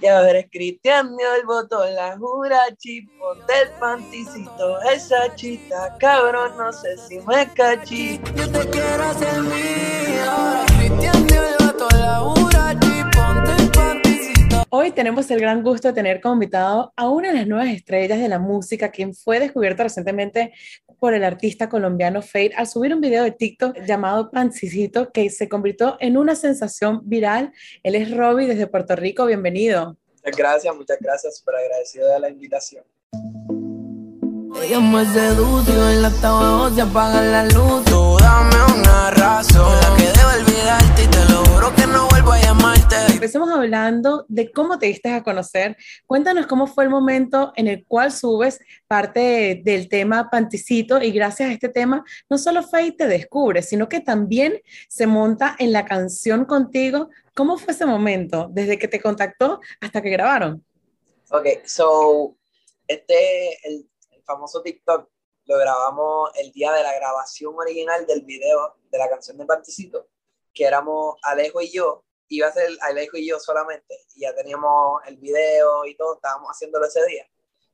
Eres Cristian, me el voto la jurachi, ponte el panticito, esa chita, cabrón, no sé si me cachí. Yo te quiero hacer mío, Cristian, el voto la. Hoy tenemos el gran gusto de tener como invitado a una de las nuevas estrellas de la música, quien fue descubierta recientemente por el artista colombiano Fade al subir un video de TikTok llamado Pancicito que se convirtió en una sensación viral. Él es Robbie desde Puerto Rico, bienvenido. Gracias, muchas gracias, súper agradecido de la invitación. Ella me seduce en la abajo se apaga la luz. Tú dame una razón, la que debo olvidarte y te lo juro que no vuelvo a llamarte. Empecemos hablando de cómo te diste a conocer. Cuéntanos cómo fue el momento en el cual subes parte de- del tema Panticito y gracias a este tema no solo Faye te descubre, sino que también se monta en la canción contigo. ¿Cómo fue ese momento desde que te contactó hasta que grabaron? Ok, so, este, el, el famoso TikTok lo grabamos el día de la grabación original del video de la canción de Panticito, que éramos Alejo y yo, iba a ser Alejo y yo solamente, y ya teníamos el video y todo, estábamos haciéndolo ese día.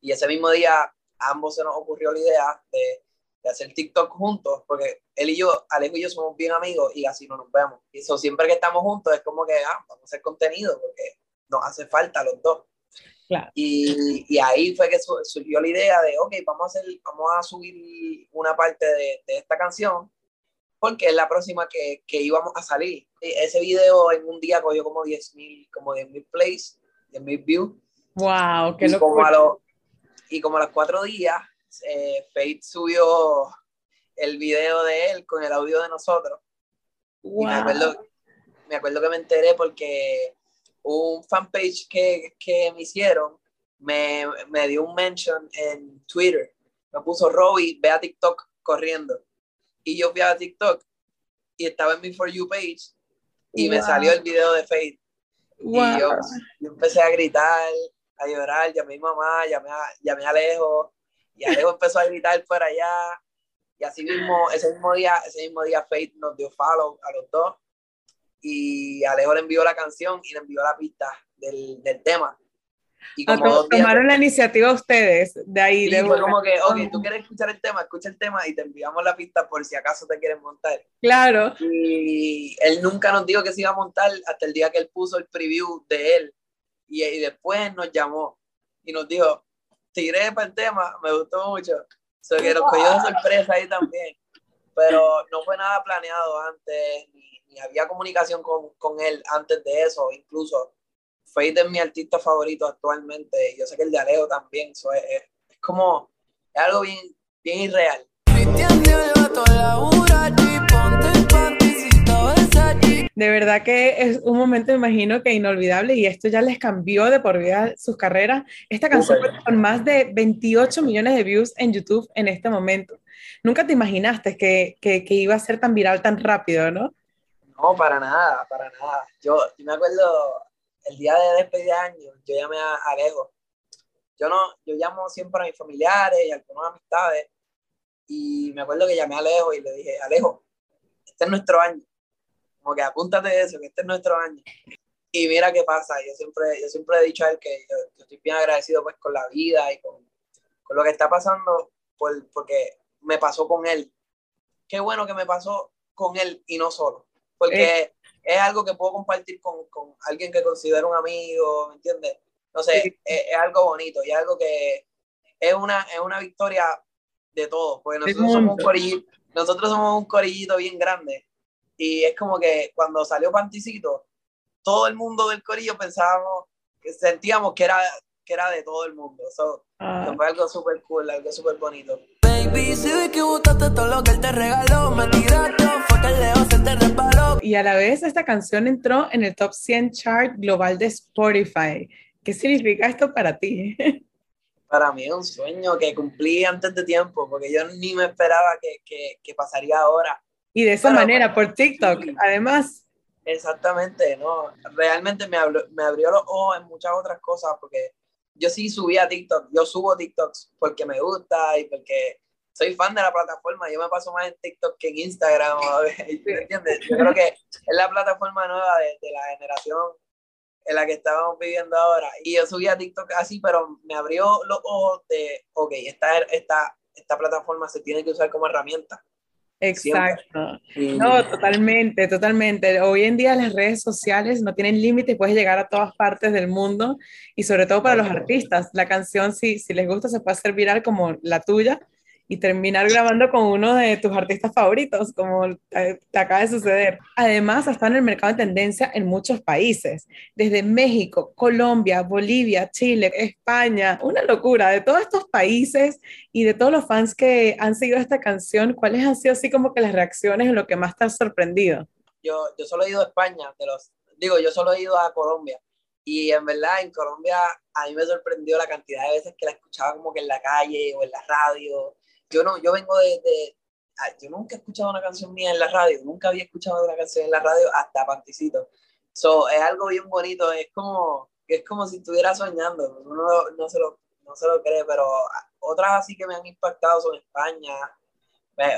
Y ese mismo día ambos se nos ocurrió la idea de, de hacer TikTok juntos, porque él y yo, Alejo y yo somos bien amigos y así no nos vemos. Y eso siempre que estamos juntos es como que, ah, vamos a hacer contenido, porque nos hace falta los dos. Claro. Y, y ahí fue que su- surgió la idea de, ok, vamos a, hacer, vamos a subir una parte de, de esta canción, porque es la próxima que, que íbamos a salir. Ese video en un día cogió como 10.000 como 10.000 plays, 10.000 views. ¡Wow! ¡Qué Y como, locura! a los, y como a los cuatro días, eh, Fate subió el video de él con el audio de nosotros. Y me ¡Wow! acuerdo, me acuerdo que me enteré porque un fanpage que, que me hicieron me, me dio un mention en Twitter. Me puso Robbie, ve a TikTok corriendo. Y yo fui a TikTok y estaba en mi For You page y me Wow. salió el video de Faith. ¡Wow! Y yo, yo empecé a gritar, a llorar, llamé a mi mamá, llamé a, llamé a Alejo, y Alejo empezó a gritar por allá. Y así mismo, ese mismo día, ese mismo día Faith nos dio follow a los dos. Y Alejo le envió la canción y le envió la pista del, del tema. Y como dos días tomaron la iniciativa ustedes de ahí. De fue como que, ok, tú quieres escuchar el tema, escucha el tema y te enviamos la pista por si acaso te quieres montar. Claro. Y él nunca nos dijo que se iba a montar hasta el día que él puso el preview de él. Y, y después nos llamó y nos dijo, tiré para el tema, me gustó mucho. So que nos cogió de sorpresa ahí también. Pero no fue nada planeado antes, ni, ni había comunicación con, con él antes de eso. Incluso Faith es mi artista favorito actualmente. Y yo sé que el de Alejo también. So, es, es- es como, es algo bien, bien irreal. De verdad que es un momento, me imagino que inolvidable y esto ya les cambió de por vida sus carreras. Esta canción cuenta con más de 28 millones de views en YouTube en este momento. Nunca te imaginaste que, que, que iba a ser tan viral tan rápido, ¿no? No, para nada, para nada. Yo, me acuerdo el día de despedida de año, yo llamé a Alejo. Yo no, yo llamo siempre a mis familiares y a algunas amistades. Y me acuerdo que llamé a Alejo y le dije, Alejo, este es nuestro año. Como que apúntate eso, que este es nuestro año. Y mira qué pasa. Yo siempre, yo siempre he dicho a él que yo, yo estoy bien agradecido pues con la vida y con, con lo que está pasando, por, porque me pasó con él. Qué bueno que me pasó con él y no solo. Porque es algo que puedo compartir con, con alguien que considero un amigo, ¿me entiendes? No sé, Sí. es, es algo bonito y algo que es una, es una victoria de todos, porque nosotros somos, un corillito, nosotros somos un corillito bien grande y es como que cuando salió Panticito, todo el mundo del corillo pensábamos, que sentíamos que era, que era de todo el mundo. So, Ah, fue algo súper cool, algo súper bonito. Baby, si vi que botaste todo lo que él te regaló, me tiraste, fue que el leo se te resbaló. y a la vez esta canción entró en el top 100 chart global de Spotify. ¿Qué significa esto para ti? Para mí es un sueño que cumplí antes de tiempo, porque yo ni me esperaba que, que, que pasaría ahora. Y de esa Bueno, manera, por TikTok, sí. además. Exactamente, ¿no? Realmente me, habló- me abrió los ojos en muchas otras cosas, porque yo sí subí a TikTok, yo subo TikToks porque me gusta y porque soy fan de la plataforma, yo me paso más en TikTok que en Instagram, ¿me entiendes? Yo creo que es la plataforma nueva de, de la generación en la que estábamos viviendo ahora. Y yo subí a TikTok así, pero me abrió los ojos de, ok, esta, esta, esta plataforma se tiene que usar como herramienta. Exacto. No, totalmente, totalmente. Hoy en día las redes sociales no tienen límites, puedes llegar a todas partes del mundo y sobre todo para los artistas. La canción, si, si les gusta, se puede hacer viral como la tuya y terminar grabando con uno de tus artistas favoritos, como te, acaba de suceder. Además, está en el mercado de tendencia en muchos países, desde México, Colombia, Bolivia, Chile, España, una locura. De todos estos países y de todos los fans que han seguido esta canción, ¿cuáles han sido así como que las reacciones en lo que más te ha sorprendido? Yo, yo solo he ido a España, de los, digo, yo solo he ido a Colombia. Y en verdad, en Colombia a mí me sorprendió la cantidad de veces que la escuchaba como que en la calle o en la radio yo no, yo vengo de, de yo nunca he escuchado una canción mía en la radio, nunca había escuchado una canción en la radio hasta Panticito. So, es algo bien bonito, es como, es como si estuviera soñando, uno no se, lo, no se lo cree, pero otras así que me han impactado son España,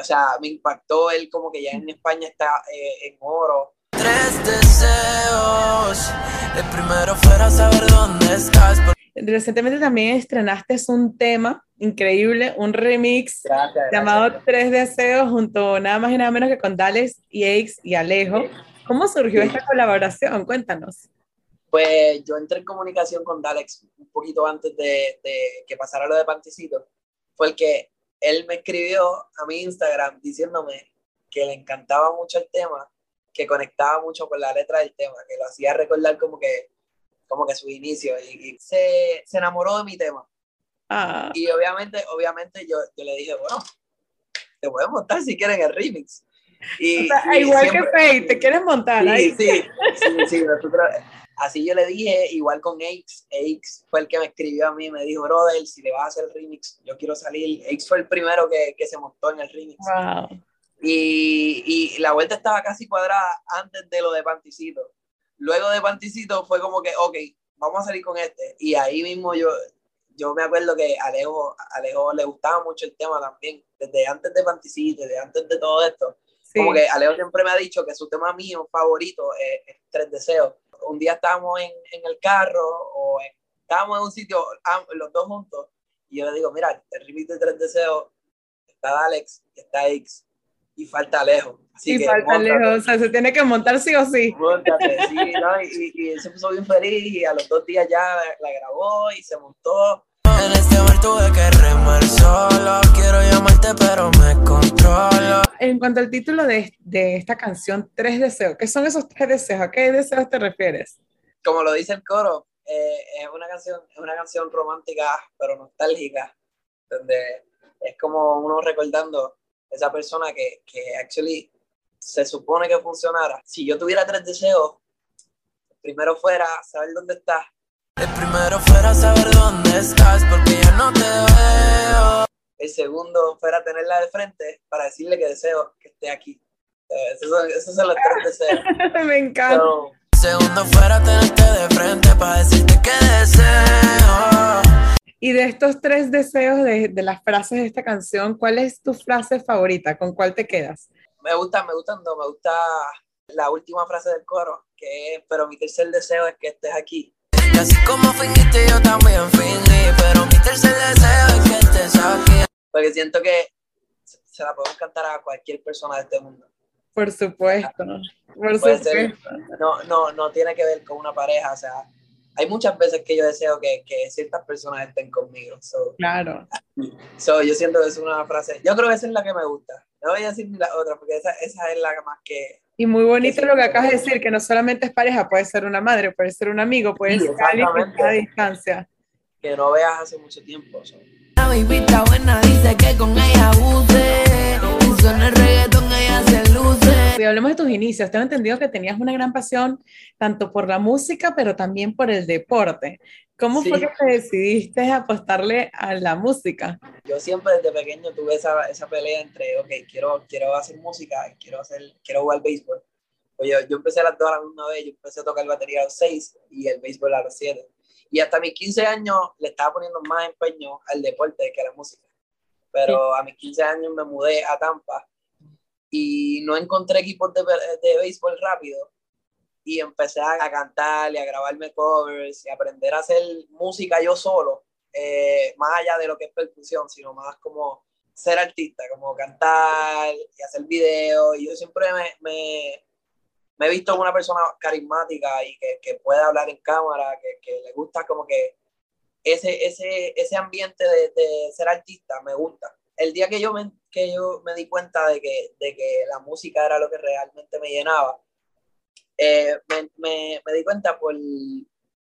o sea, me impactó él como que ya en España está eh, en oro. Tres deseos, el primero fuera saber dónde estás. Recientemente también estrenaste un tema increíble, un remix llamado Tres Deseos junto nada más y nada menos que con Dales y Aix y Alejo. ¿Cómo surgió esta colaboración? Cuéntanos. Pues yo entré en comunicación con Dalex un poquito antes de, que pasara lo de Panticito. Fue el que él me escribió a mi Instagram diciéndome que le encantaba mucho el tema, que conectaba mucho con la letra del tema, que lo hacía recordar como que como que su inicio y, se, se, enamoró de mi tema. Ah. Y obviamente, obviamente yo, yo, le dije, bueno, te puedes montar si quieren el remix. Y, igual que Faye, te quieres montar. Sí, ahí? sí, sí, sí así yo le dije, igual con Aix, Aix fue el que me escribió a mí, me dijo, brother, si le vas a hacer el remix, yo quiero salir. Aix fue el primero que, que se montó en el remix. Wow. Y, y, la vuelta estaba casi cuadrada antes de lo de Panticito. Luego de Panticito fue como que, ok, vamos a salir con este. Y ahí mismo yo, yo me acuerdo que a Alejo, Alejo le gustaba mucho el tema también, desde antes de Panticito, desde antes de todo esto. Como que Alejo siempre me ha dicho que su tema mío favorito es, Tres Deseos. Un día estábamos en, en el carro o estábamos en un sitio, los dos juntos, y yo le digo, mira, el remix de Tres Deseos está Alex, está X, y falta lejos. Así y falta lejos, o sea, se tiene que montar sí o sí. Móntate, sí, ¿no? Y, y, él se puso bien feliz y a los dos días ya la, grabó y se montó. En este mar tuve que remar solo, quiero llamarte pero me controlo. En cuanto al título de, de esta canción, Tres Deseos, ¿qué son esos tres deseos? ¿A qué deseos te refieres? Como lo dice el coro, eh, es, una canción, es una canción romántica pero nostálgica, donde es como uno recordando esa persona que, que actually se supone que funcionara. Si yo tuviera tres deseos, el primero fuera saber dónde estás. El primero fuera saber dónde estás porque ya no te veo. El segundo fuera tenerla de frente para decirle que deseo que esté aquí. Esos son, esos son los tres deseos. Me encanta. el segundo fuera tenerte de frente para decirte que deseo. Y de estos tres deseos de, de, las frases de esta canción, ¿cuál es tu frase favorita? ¿Con cuál te quedas? Me gusta, me gustan dos. Me gusta la última frase del coro, que es, pero mi tercer deseo es que estés aquí. Y así como fingiste, yo también fingí, pero mi tercer deseo es que estés aquí. Porque siento que se la podemos cantar a cualquier persona de este mundo. Por supuesto, por supuesto. no, no, no tiene que ver con una pareja, o sea, hay muchas veces que yo deseo que, que ciertas personas estén conmigo. claro. So, yo siento que es una frase, yo creo que esa es la que me gusta. No voy a decir la otra, porque esa, esa es la más que... Y muy bonito lo que acabas de decir, que no solamente es pareja, puede ser una madre, puede ser un amigo, puede ser alguien a distancia. Que no veas hace mucho tiempo. La baby buena, dice que con ella abuse, y suena el reggaetón. Y hablemos de tus inicios. Tengo entendido que tenías una gran pasión tanto por la música, pero también por el deporte. ¿Cómo fue que te decidiste apostarle a la música? Yo siempre desde pequeño tuve esa, esa pelea entre, ok, quiero, quiero hacer música, quiero, hacer, quiero jugar béisbol. Pues yo, yo empecé a las dos a la misma vez, yo empecé a tocar batería a los seis y el béisbol a los siete. Y hasta mis 15 años le estaba poniendo más empeño al deporte que a la música. Pero a mis 15 años me mudé a Tampa y no encontré equipos de, de béisbol rápido y empecé a, cantar y a grabarme covers y aprender a hacer música yo solo, eh, más allá de lo que es percusión, sino más como ser artista, como cantar y hacer videos. Y yo siempre me, me, he visto como una persona carismática y que, que puede hablar en cámara, que, que, le gusta como que ese, ese, ese ambiente de, de, ser artista me gusta. El día que yo me, que yo me di cuenta de que, de que la música era lo que realmente me llenaba, eh, me, me, me, di cuenta por,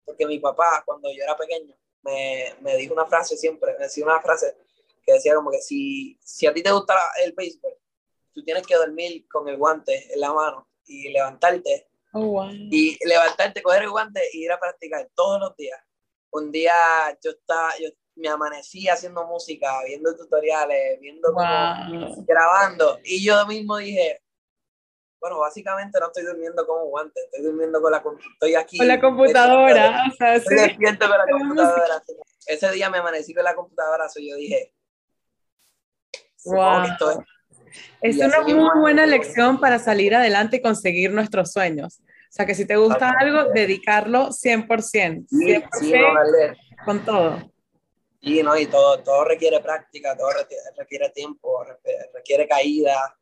porque mi papá, cuando yo era pequeño, me, me dijo una frase siempre, me decía una frase que decía como que si, si a ti te gusta el béisbol, tú tienes que dormir con el guante en la mano y levantarte. Oh, wow. Y levantarte, coger el guante y ir a practicar todos los días. Un día yo estaba, yo me amanecí haciendo música, viendo tutoriales, viendo wow. grabando. Y yo mismo dije, bueno, básicamente no estoy durmiendo un guante, estoy durmiendo con la estoy aquí. Con la computadora, estoy, o sea, estoy sí. despierto con la computadora. Ese día me amanecí con la computadora, so yo dije, wow. Es, es una muy buena lección para salir adelante y conseguir nuestros sueños. O sea, que si te gusta algo, dedicarlo 100%. 100% sí, sí, no, vale. con todo. Sí, no, y todo, todo requiere práctica, todo requiere tiempo, requiere caída,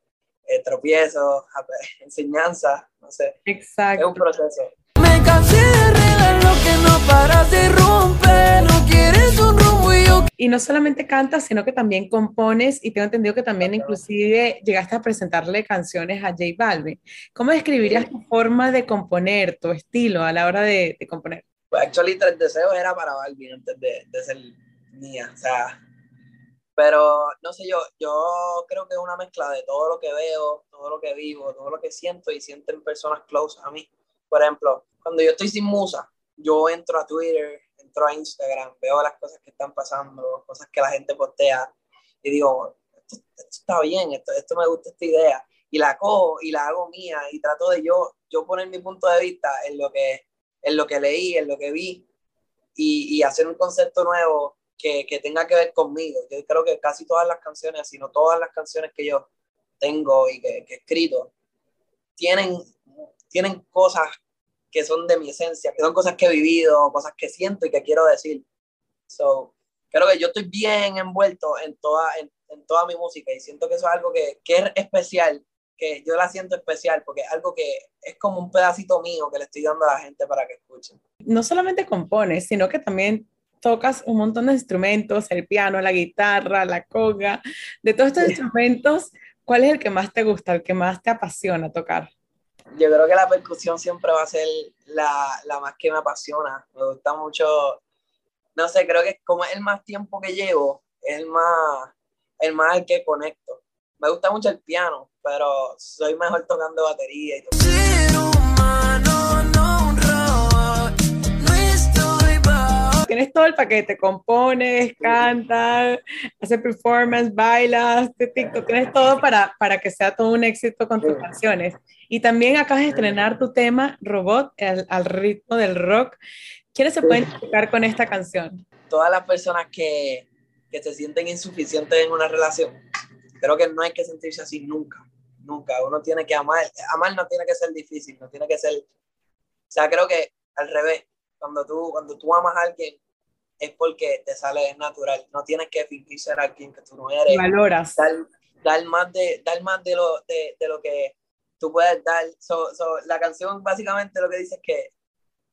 eh, tropiezos, enseñanza, no sé. Exacto. Es un proceso. Me cansé de regar lo que no paras de romper, no quieres un rumbo y yo... Y no solamente cantas, sino que también compones y tengo entendido que también inclusive llegaste a presentarle canciones a J Balvin. ¿Cómo describirías sí. tu forma de componer, tu estilo a la hora de, de componer? Pues actually Tres Deseos era para Balvin antes de, de ser mía, o sea, pero no sé, yo, yo creo que es una mezcla de todo lo que veo, todo lo que vivo, todo lo que siento y sienten personas close a mí. Por ejemplo, cuando yo estoy sin musa, yo entro a Twitter, entro a Instagram, veo las cosas que están pasando, cosas que la gente postea y digo, esto, esto está bien, esto, esto, me gusta esta idea. Y la cojo y la hago mía y trato de yo, yo poner mi punto de vista en lo que, en lo que leí, en lo que vi y, y hacer un concepto nuevo que, que, tenga que ver conmigo. Yo creo que casi todas las canciones, sino todas las canciones que yo tengo y que, que he escrito, tienen, tienen cosas que son de mi esencia, que son cosas que he vivido, cosas que siento y que quiero decir. So, creo que yo estoy bien envuelto en toda, en, en toda mi música y siento que eso es algo que, que, es especial, que yo la siento especial porque es algo que es como un pedacito mío que le estoy dando a la gente para que escuchen. No solamente compones, sino que también tocas un montón de instrumentos, el piano, la guitarra, la conga, de todos estos sí. instrumentos, ¿cuál es el que más te gusta, el que más te apasiona tocar? Yo creo que la percusión siempre va a ser la, la más que me apasiona. Me gusta mucho, no sé, creo que como es el más tiempo que llevo, es el más, el más al que conecto. Me gusta mucho el piano, pero soy mejor tocando batería y todo. Ser humano, no Tienes todo el paquete, compones, cantas, haces performance, bailas, te TikTok, tienes todo para, para que sea todo un éxito con tus canciones. Y también acabas de estrenar tu tema Robot al, al ritmo del rock. ¿Quiénes se pueden identificar con esta canción? Todas las personas que, que se sienten insuficientes en una relación. Creo que no hay que sentirse así nunca, nunca. Uno tiene que amar. Amar no tiene que ser difícil, no tiene que ser... O sea, creo que al revés, cuando tú, cuando tú amas a alguien es porque te sale natural. No tienes que fingir ser alguien que tú no eres. Valoras. Dar, dar más, de, dar más de, lo, de, de lo que tú puedes dar. So, so, la canción básicamente lo que dice es que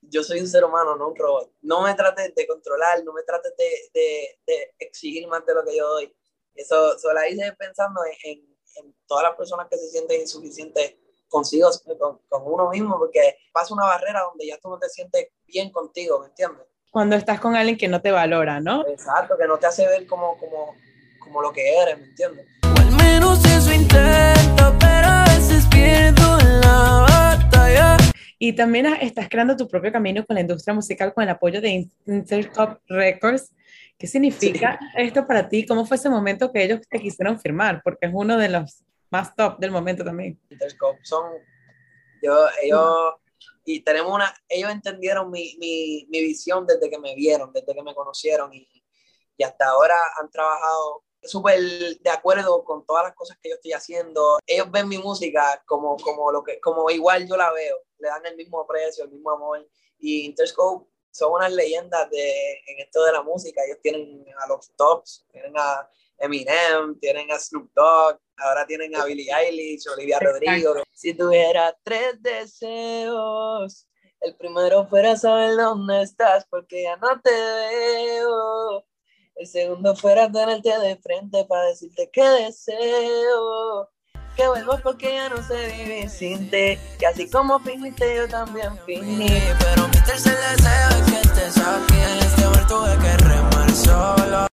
yo soy un ser humano, no un robot. No me trates de controlar, no me trates de, de, de exigir más de lo que yo doy. Eso, eso la hice pensando en, en, en, todas las personas que se sienten insuficientes consigo, con, con, uno mismo, porque pasa una barrera donde ya tú no te sientes bien contigo, ¿me entiendes? Cuando estás con alguien que no te valora, ¿no? Exacto, que no te hace ver como, como, como lo que eres, ¿me entiendes? O al menos eso intento, pero a veces pierdo la batalla. Y también estás creando tu propio camino con la industria musical con el apoyo de Intertop Records. ¿Qué significa sí. esto para ti? ¿Cómo fue ese momento que ellos te quisieron firmar? Porque es uno de los más top del momento también. Interscope son, yo, ellos, y tenemos una, ellos entendieron mi, mi, mi, visión desde que me vieron, desde que me conocieron y, y hasta ahora han trabajado súper de acuerdo con todas las cosas que yo estoy haciendo. Ellos ven mi música como, como, lo que, como igual yo la veo, le dan el mismo precio, el mismo amor. Y Interscope son unas leyendas de, en esto de la música. Ellos tienen a los tops, tienen a Eminem, tienen a Snoop Dogg, ahora tienen a Billie Eilish, Olivia Rodrigo. Si tuviera tres deseos, el primero fuera saber dónde estás, porque ya no te veo. El segundo fuera tenerte de frente para decirte que deseo. Que vuelvas porque ya no sé vivir sin ti. Que así como finiste, yo también finí. Pero mi tercer deseo es que estés aquí. En este tuve que remar solo.